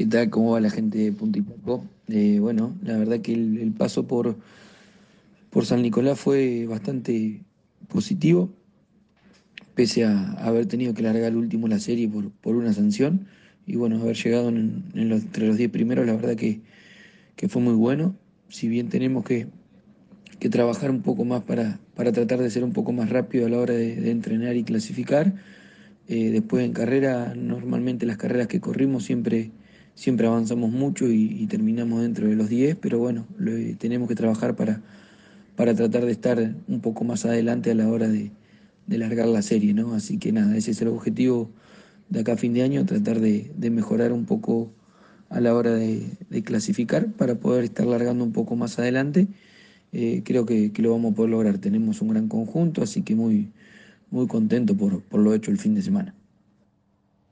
¿Qué tal? ¿Cómo va la gente de Paco? Eh, bueno, la verdad que el, paso por, por San Nicolás fue bastante positivo, pese a haber tenido que largar el último la serie por, por una sanción. Y bueno, haber llegado entre los 10 primeros, la verdad que, que fue muy bueno. Si bien tenemos que, que trabajar un poco más para, para tratar de ser un poco más rápido a la hora de, de entrenar y clasificar. Eh, después en carrera, normalmente las carreras que corrimos siempre, siempre avanzamos mucho y, terminamos dentro de los 10, pero bueno, lo, tenemos que trabajar para, para tratar de estar un poco más adelante a la hora de, de largar la serie, ¿no? Así que nada, ese es el objetivo de acá a fin de año, tratar de, de mejorar un poco a la hora de, de, clasificar para poder estar largando un poco más adelante. Eh, creo que, que, lo vamos a poder lograr. Tenemos un gran conjunto, así que muy, muy contento por, por lo hecho el fin de semana.